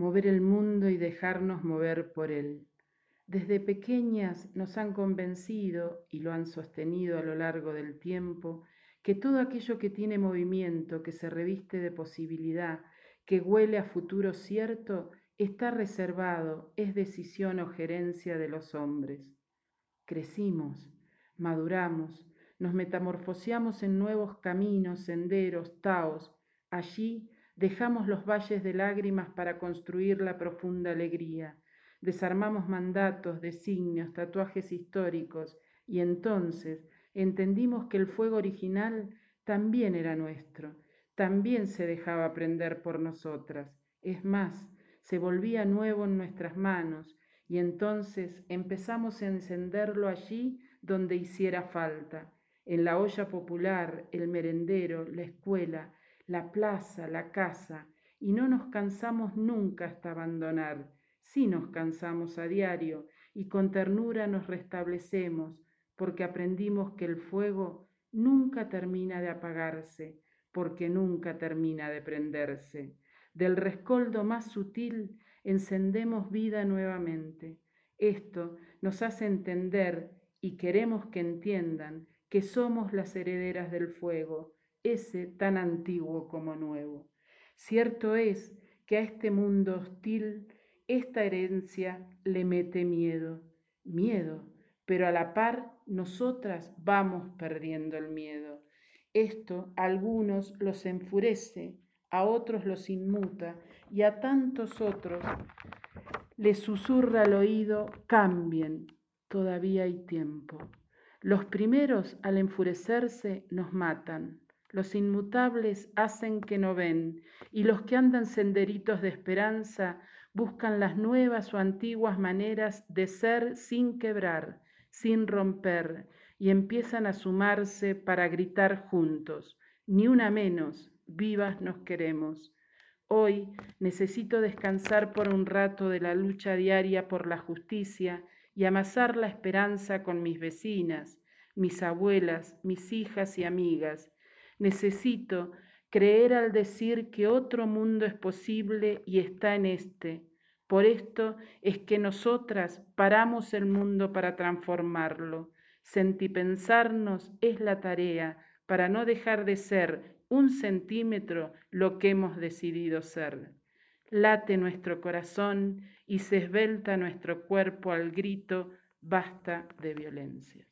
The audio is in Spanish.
mover el mundo y dejarnos mover por él. Desde pequeñas nos han convencido y lo han sostenido a lo largo del tiempo que todo aquello que tiene movimiento, que se reviste de posibilidad, que huele a futuro cierto, está reservado, es decisión o gerencia de los hombres. Crecimos, maduramos, nos metamorfoseamos en nuevos caminos, senderos, taos. Allí dejamos los valles de lágrimas para construir la profunda alegría. Desarmamos mandatos, designios, tatuajes históricos y entonces entendimos que el fuego original también era nuestro, también se dejaba prender por nosotras. Es más, se volvía nuevo en nuestras manos y entonces empezamos a encenderlo allí donde hiciera falta, en la olla popular, el merendero, la escuela, la plaza, la casa, y no nos cansamos nunca hasta abandonar. Sí nos cansamos a diario y con ternura nos restablecemos, porque aprendimos que el fuego nunca termina de apagarse, porque nunca termina de prenderse. Del rescoldo más sutil encendemos vida nuevamente. Esto nos hace entender y queremos que entiendan que somos las herederas del fuego, ese tan antiguo como nuevo. Cierto es que a este mundo hostil esta herencia le mete miedo, miedo, pero a la par nosotras vamos perdiendo el miedo. Esto a algunos los enfurece, a otros los inmuta y a tantos otros les susurra al oído, cambien, todavía hay tiempo. Los primeros al enfurecerse nos matan, los inmutables hacen que no ven y los que andan senderitos de esperanza buscan las nuevas o antiguas maneras de ser sin quebrar, sin romper, y empiezan a sumarse para gritar juntos, ni una menos, vivas nos queremos. Hoy necesito descansar por un rato de la lucha diaria por la justicia y amasar la esperanza con mis vecinas, mis abuelas, mis hijas y amigas. Necesito creer al decir que otro mundo es posible y está en este. Por esto es que nosotras paramos el mundo para transformarlo. Sentipensarnos es la tarea para no dejar de ser un centímetro lo que hemos decidido ser. Late nuestro corazón y se esbelta nuestro cuerpo al grito, basta de violencia.